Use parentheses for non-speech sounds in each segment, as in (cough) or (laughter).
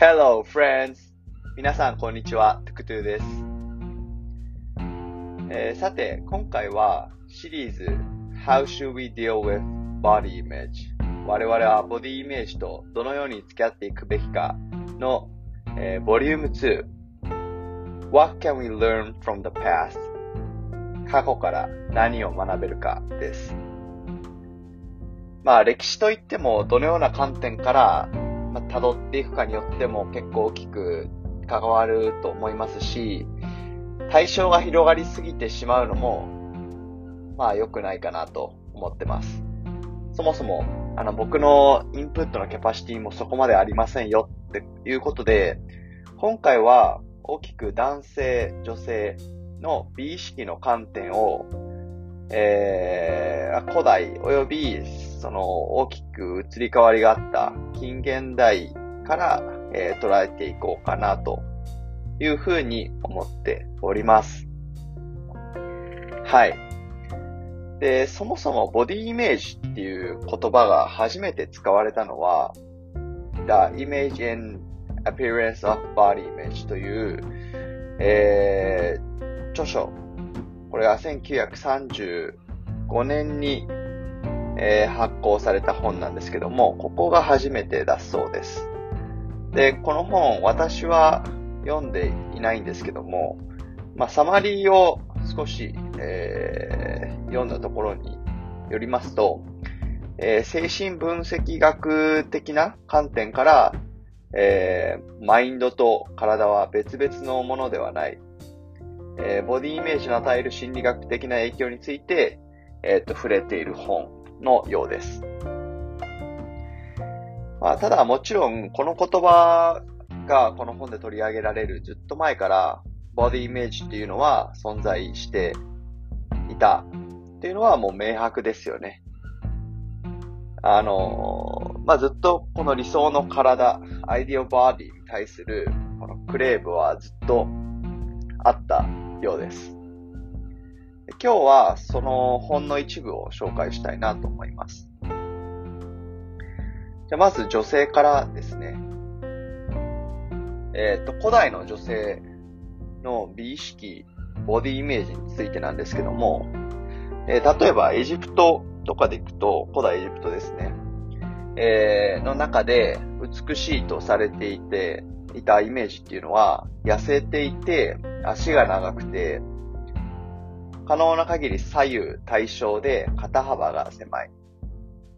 Hello, friends! 皆さん、こんにちは。トゥクトゥです。えー、さて、今回はシリーズ How should we deal with body image? 我々はボディイメージとどのように付き合っていくべきかの、えー、ボリューム2 What can we learn from the past? 過去から何を学べるかです。まあ歴史といってもどのような観点からまあ、辿っていくかによっても結構大きく関わると思いますし、対象が広がりすぎてしまうのも、まあ良くないかなと思ってます。そもそも、あの僕のインプットのキャパシティもそこまでありませんよっていうことで、今回は大きく男性、女性の美意識の観点を、えー、古代及びその大きく移り変わりがあった近現代から、えー、捉えていこうかなというふうに思っております。はい。で、そもそもボディイメージっていう言葉が初めて使われたのは、The Image and Appearance of Body Image という、えー、著書。これが1935年にえー、発行された本なんですけども、ここが初めてだそうです。で、この本、私は読んでいないんですけども、まあ、サマリーを少し、えー、読んだところによりますと、えー、精神分析学的な観点から、えー、マインドと体は別々のものではない、えー、ボディイメージの与える心理学的な影響について、えっ、と、触れている本のようです。まあ、ただもちろん、この言葉がこの本で取り上げられるずっと前から、ボディイメージっていうのは存在していたっていうのはもう明白ですよね。あの、まあ、ずっとこの理想の体、アイディオバーディに対するこのクレーブはずっとあったようです。今日はその本の一部を紹介したいなと思います。じゃまず女性からですね。えっ、ー、と、古代の女性の美意識、ボディイメージについてなんですけども、えー、例えばエジプトとかで行くと、古代エジプトですね。えー、の中で美しいとされていて、いたイメージっていうのは、痩せていて、足が長くて、可能な限り左右対称で肩幅が狭い。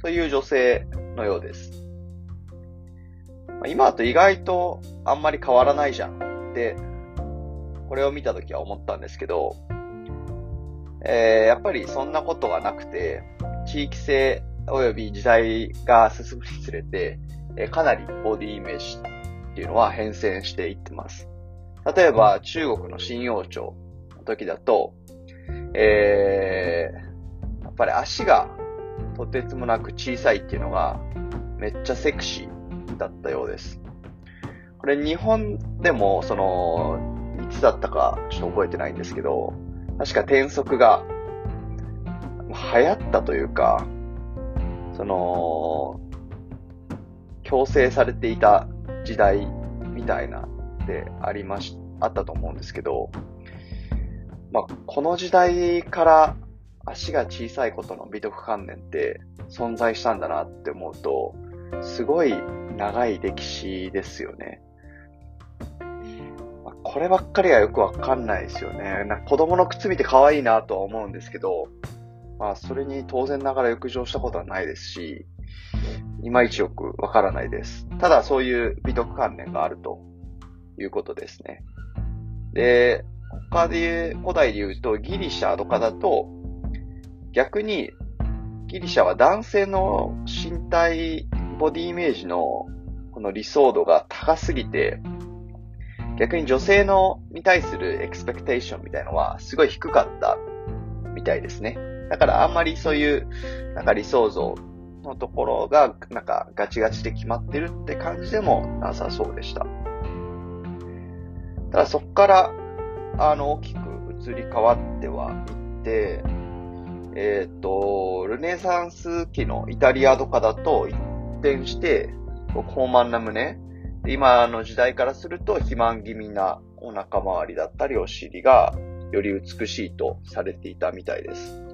という女性のようです。今と意外とあんまり変わらないじゃんって、これを見たときは思ったんですけど、えー、やっぱりそんなことがなくて、地域性及び時代が進むにつれて、えー、かなりボディイメージっていうのは変遷していってます。例えば中国の新王朝の時だと、えー、やっぱり足がとてつもなく小さいっていうのがめっちゃセクシーだったようです。これ日本でもその、いつだったかちょっと覚えてないんですけど、確か転足が流行ったというか、その、強制されていた時代みたいなってありまし、あったと思うんですけど、まあ、この時代から足が小さいことの美徳観念って存在したんだなって思うと、すごい長い歴史ですよね。まあ、こればっかりはよくわかんないですよね。な子供の靴見て可愛いなとは思うんですけど、まあ、それに当然ながら浴場したことはないですし、いまいちよくわからないです。ただそういう美徳観念があるということですね。で、他で、古代で言うとギリシャとかだと、逆にギリシャは男性の身体、ボディイメージのこの理想度が高すぎて、逆に女性のに対するエクスペクテーションみたいのはすごい低かったみたいですね。だからあんまりそういうなんか理想像のところがなんかガチガチで決まってるって感じでもなさそうでした。ただそこからあの、大きく移り変わってはいって、えっ、ー、と、ルネサンス期のイタリアとかだと一転して、豊満な胸、今の時代からすると肥満気味なお腹周りだったりお尻がより美しいとされていたみたいです。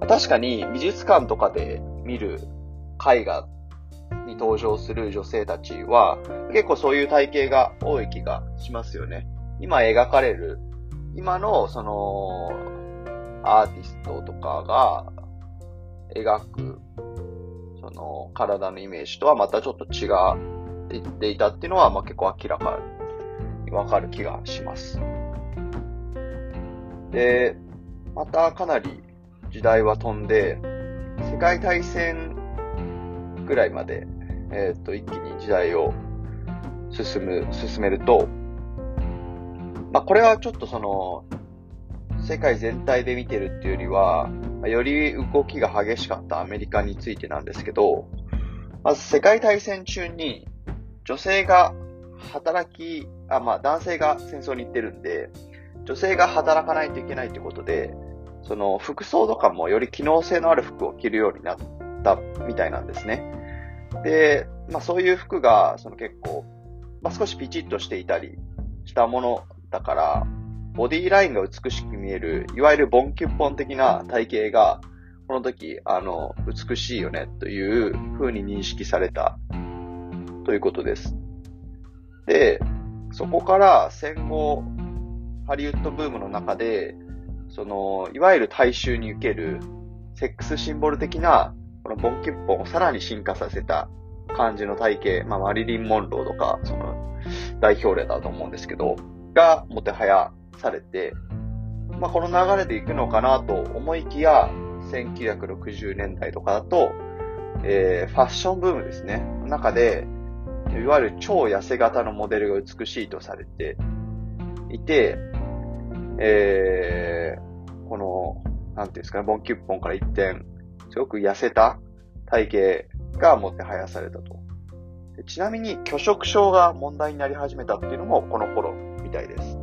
確かに美術館とかで見る絵画に登場する女性たちは結構そういう体型が多い気がしますよね。今描かれる、今のそのアーティストとかが描くその体のイメージとはまたちょっと違っていっていたっていうのは、まあ、結構明らかにわかる気がします。で、またかなり時代は飛んで、世界大戦ぐらいまで、えっ、ー、と、一気に時代を進む、進めると、まあ、これはちょっとその、世界全体で見てるっていうよりは、より動きが激しかったアメリカについてなんですけど、まず世界大戦中に女性が働き、あ、まあ男性が戦争に行ってるんで、女性が働かないといけないってことで、その服装とかもより機能性のある服を着るようになったみたいなんですね。で、まあそういう服が、その結構、まあ少しピチッとしていたりしたものだから、ボディラインが美しく見える、いわゆるボンキュッポン的な体型が、この時、あの、美しいよね、という風に認識された、ということです。で、そこから戦後、ハリウッドブームの中で、その、いわゆる大衆に受ける、セックスシンボル的な、このボンキュッポンをさらに進化させた感じの体型、まあ、マリリン・モンローとか、その、代表例だと思うんですけど、が、もてはやされて、まあ、この流れで行くのかなと思いきや、1960年代とかだと、えー、ファッションブームですね。中で、いわゆる超痩せ型のモデルが美しいとされていて、えー、この、なんていうんですかね、ボンキュッポンから一点、すごく痩せた体型がもてはやされたと。ちなみに、拒食症が問題になり始めたっていうのもこの頃みたいです。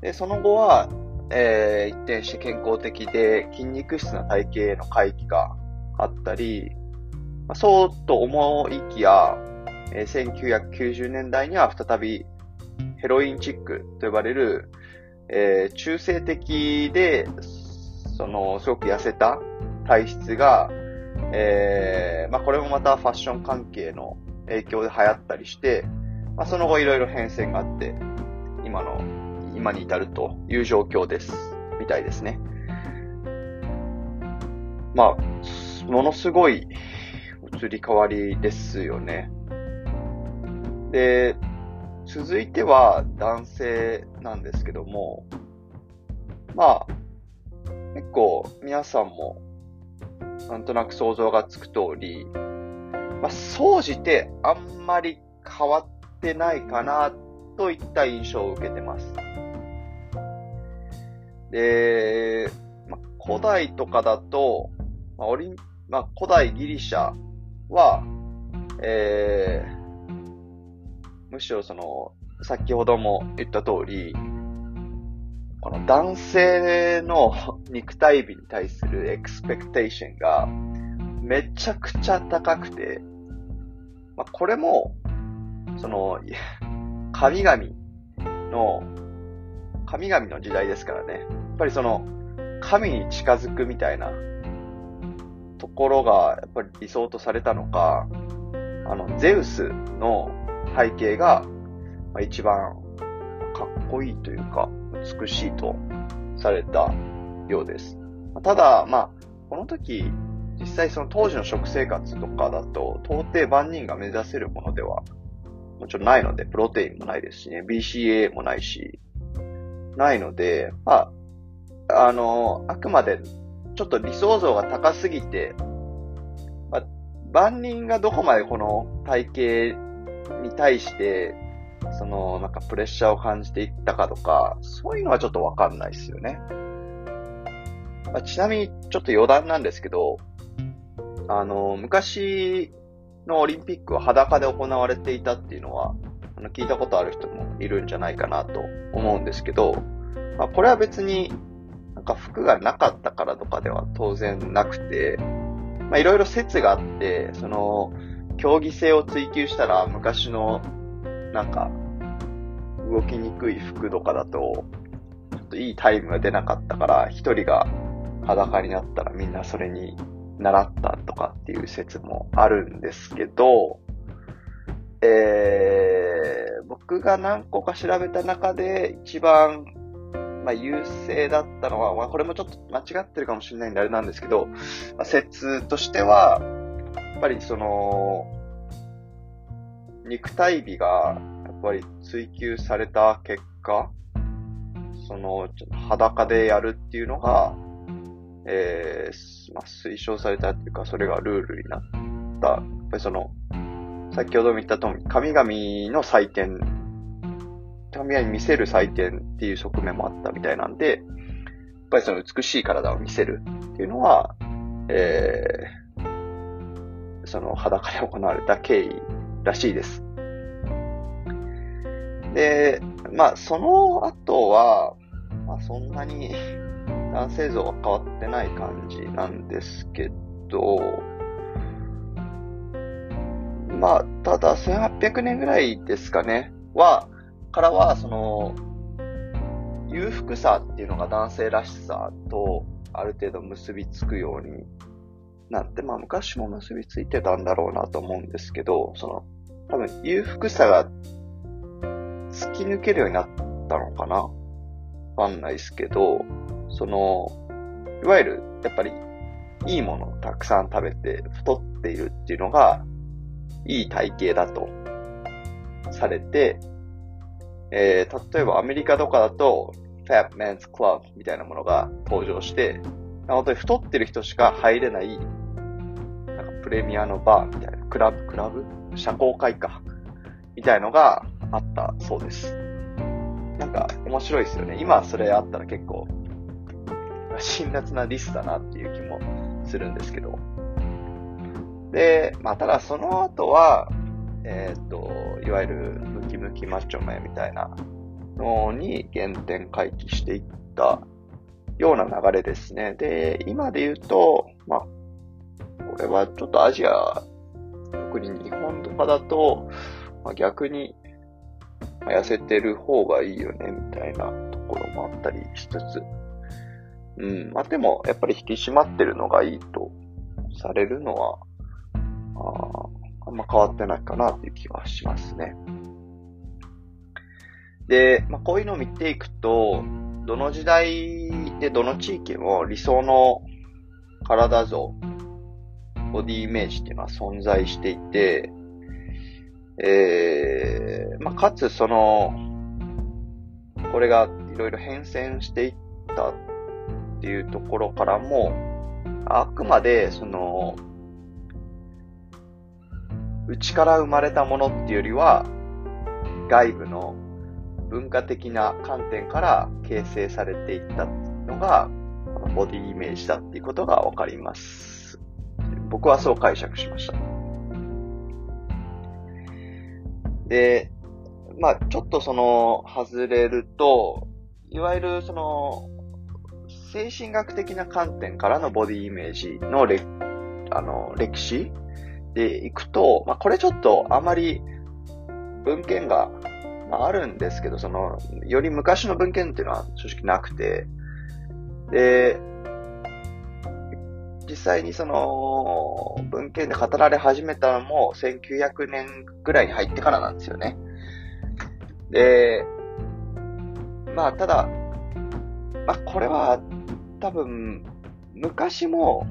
で、その後は、えー、一転して健康的で筋肉質な体型への回帰があったり、まあ、そうと思いきや、えー、1990年代には再びヘロインチックと呼ばれる、えー、中性的で、その、すごく痩せた体質が、えー、まあ、これもまたファッション関係の影響で流行ったりして、まあ、その後いろいろ変遷があって、今の今に至るという状況です。みたいですね。まあ、ものすごい移り変わりですよね。で、続いては男性なんですけども、まあ、結構皆さんもなんとなく想像がつく通り、まあ、総じてあんまり変わってないかなといった印象を受けてます。で、まあ古代とかだと、まオリ、まあ、古代ギリシャは、えー、むしろその、先ほども言った通り、この男性の (laughs) 肉体美に対するエクスペクテーションがめちゃくちゃ高くて、まあ、これも、その、神々の神々の時代ですからね。やっぱりその、神に近づくみたいなところが、やっぱり理想とされたのか、あの、ゼウスの背景が、一番かっこいいというか、美しいとされたようです。ただ、まあ、この時、実際その当時の食生活とかだと、到底万人が目指せるものでは、もちろんないので、プロテインもないですしね、BCA もないし、ないので、まあ、あの、あくまでちょっと理想像が高すぎて、まあ、万人がどこまでこの体型に対して、その、なんかプレッシャーを感じていったかとか、そういうのはちょっとわかんないですよね。まあ、ちなみにちょっと余談なんですけど、あの、昔のオリンピックは裸で行われていたっていうのは、あの聞いたことある人もいるんじゃないかなと思うんですけど、まあ、これは別になんか服がなかったからとかでは当然なくて、まあ、いろいろ説があって、その、競技性を追求したら、昔の、なんか、動きにくい服とかだと、ちょっといいタイムが出なかったから、一人が裸になったらみんなそれに習ったとかっていう説もあるんですけど、えー、僕が何個か調べた中で一番、まあ、優勢だったのは、まあ、これもちょっと間違ってるかもしれないんであれなんですけど、まあ、説としては、ぱりその、肉体美がやっぱり追求された結果、その、裸でやるっていうのが、えー、まあ、推奨されたっていうか、それがルールになった。やっぱりその、先ほども言った通り、神々の祭典、神々に見せる祭典っていう側面もあったみたいなんで、やっぱりその美しい体を見せるっていうのは、えー、その裸で行われた経緯らしいです。で、まあ、その後は、まあ、そんなに男性像は変わってない感じなんですけど、まあ、ただ1800年ぐらいですかね、は、からは、その、裕福さっていうのが男性らしさとある程度結びつくようになって、まあ昔も結びついてたんだろうなと思うんですけど、その、多分裕福さが突き抜けるようになったのかなわかんないですけど、その、いわゆる、やっぱり、いいものをたくさん食べて太っているっていうのが、いい体型だとされて、えー、例えばアメリカとかだと、Fat Man's Club みたいなものが登場して、本当に太ってる人しか入れない、なんかプレミアのバーみたいな、クラブ、クラブ？社交会か。みたいのがあったそうです。なんか面白いですよね。今それあったら結構辛辣なリスだなっていう気もするんですけど。で、まあ、ただその後は、えっ、と、いわゆるムキムキマッチョメみたいなのに原点回帰していったような流れですね。で、今で言うと、まあ、これはちょっとアジア、特に日本とかだと、まあ、逆に、まあ痩せてる方がいいよね、みたいなところもあったりしつつ、うん。まあ、でも、やっぱり引き締まってるのがいいとされるのは、ああんま変わってないかなっていう気はしますね。で、まあ、こういうのを見ていくと、どの時代でどの地域も理想の体像、ボディイメージっていうのは存在していて、えー、まあ、かつその、これがいろいろ変遷していったっていうところからも、あくまで、その、内から生まれたものっていうよりは、外部の文化的な観点から形成されていったのが、ボディイメージだっていうことがわかります。僕はそう解釈しました。で、まあちょっとその、外れると、いわゆるその、精神学的な観点からのボディイメージのれあの歴史でいくと、まあ、これちょっとあまり文献が、まあ、あるんですけど、その、より昔の文献っていうのは正直なくて、で、実際にその文献で語られ始めたのも1900年ぐらいに入ってからなんですよね。で、まあただ、まあこれは多分、昔も、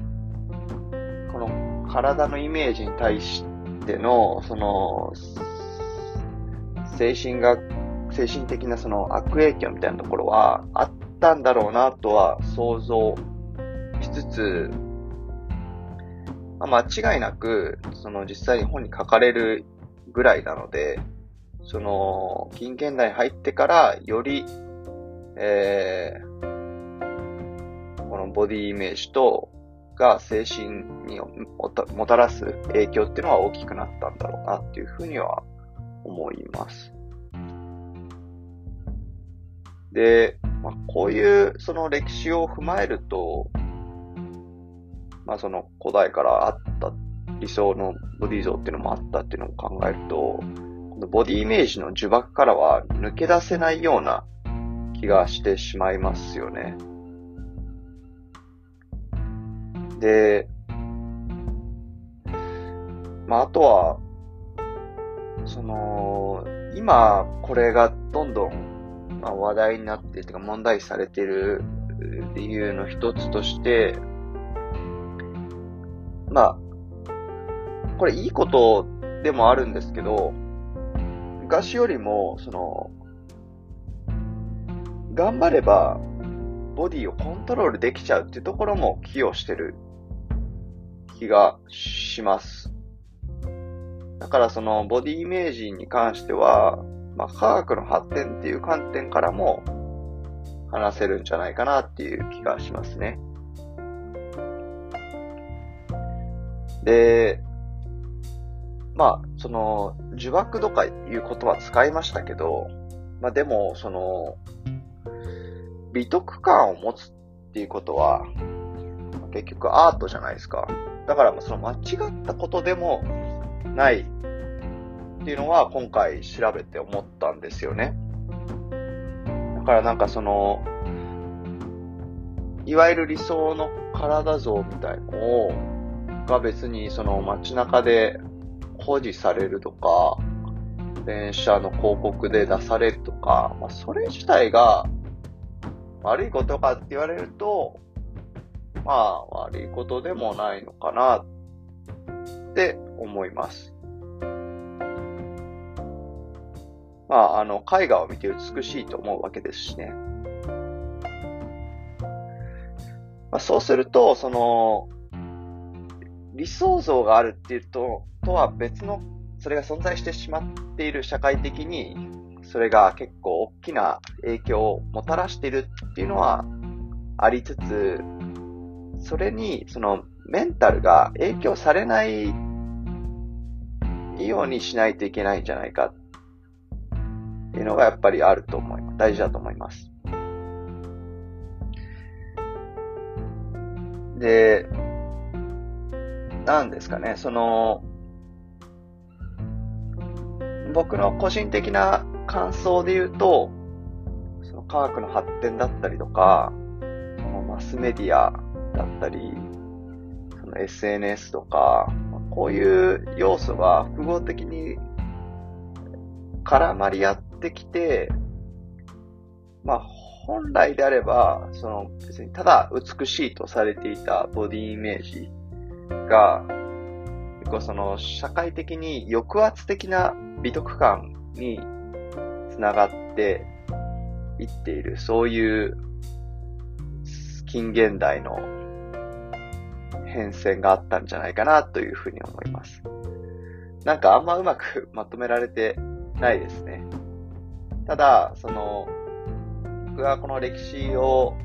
この体のイメージに対しての、その、精神が、精神的なその悪影響みたいなところはあっったんだろうなとは想像しつつ、まあ、間違いなく、その実際に本に書かれるぐらいなので、その、近現代に入ってからより、えー、このボディイメージと、が精神にもたらす影響っていうのは大きくなったんだろうなっていうふうには思います。で、まあ、こういうその歴史を踏まえると、まあその古代からあった理想のボディ像っていうのもあったっていうのを考えると、このボディイメージの呪縛からは抜け出せないような気がしてしまいますよね。で、まあ、あとは、その、今、これがどんどん、まあ、話題になって、てか問題視されてる理由の一つとして、まあ、これいいことでもあるんですけど、昔よりも、その、頑張れば、ボディをコントロールできちゃうっていうところも寄与してる気がします。だからそのボディイメージに関しては、まあ、科学の発展っていう観点からも話せるんじゃないかなっていう気がしますね。で、まあ、その、呪縛とかいう言葉使いましたけど、まあでも、その、美徳感を持つっていうことは、結局アートじゃないですか。だからその間違ったことでもないっていうのは今回調べて思ったんですよね。だからなんかその、いわゆる理想の体像みたいのを、が別にその街中で保持されるとか、電車の広告で出されるとか、まあ、それ自体が悪いことかって言われると、まあ悪いことでもないのかなって思います。まあ、あの、絵画を見て美しいと思うわけですしね。まあ、そうすると、その、理想像があるっていうと、とは別の、それが存在してしまっている社会的に、それが結構大きな影響をもたらしているっていうのはありつつ、それに、その、メンタルが影響されないようにしないといけないんじゃないかっていうのがやっぱりあると思います。大事だと思います。で、なんですかね、その、僕の個人的な感想で言うと、その科学の発展だったりとか、そのマスメディアだったり、その SNS とか、こういう要素が複合的に絡まり合ってきて、まあ、本来であれば、その別にただ美しいとされていたボディイメージが、結構その社会的に抑圧的な美徳感につながっていっている、そういう近現代の変遷があったんじゃないかなというふうに思います。なんかあんまうまくまとめられてないですね。ただ、その、僕がこの歴史を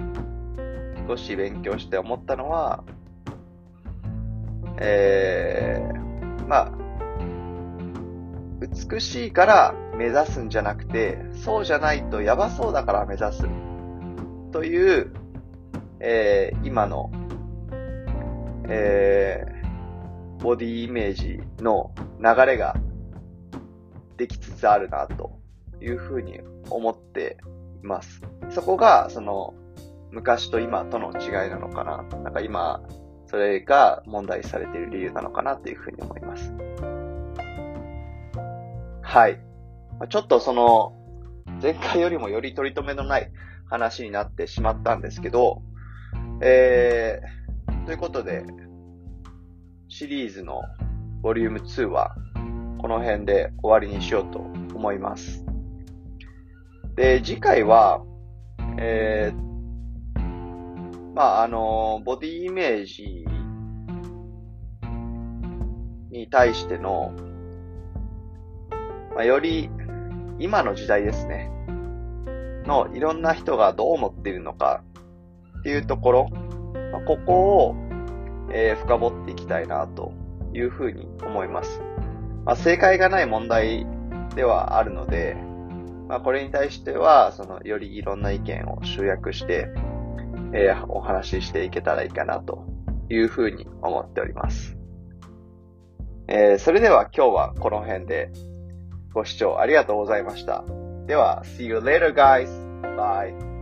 少し勉強して思ったのは、えー、まあ、美しいから目指すんじゃなくて、そうじゃないとやばそうだから目指す。という、えー、今のえー、ボディイメージの流れができつつあるなというふうに思っています。そこが、その、昔と今との違いなのかな。なんか今、それが問題されている理由なのかなというふうに思います。はい。ちょっとその、前回よりもより取り留めのない話になってしまったんですけど、えー、ということで、シリーズのボリューム2は、この辺で終わりにしようと思います。で、次回は、えー、まあ、あの、ボディイメージに対しての、まあ、より今の時代ですね、のいろんな人がどう思っているのかっていうところ、まあ、ここを、えー、深掘っていきたいなというふうに思います。まあ、正解がない問題ではあるので、まあ、これに対しては、その、よりいろんな意見を集約して、えー、お話ししていけたらいいかなというふうに思っております。えー、それでは今日はこの辺でご視聴ありがとうございました。では、see you later guys. Bye.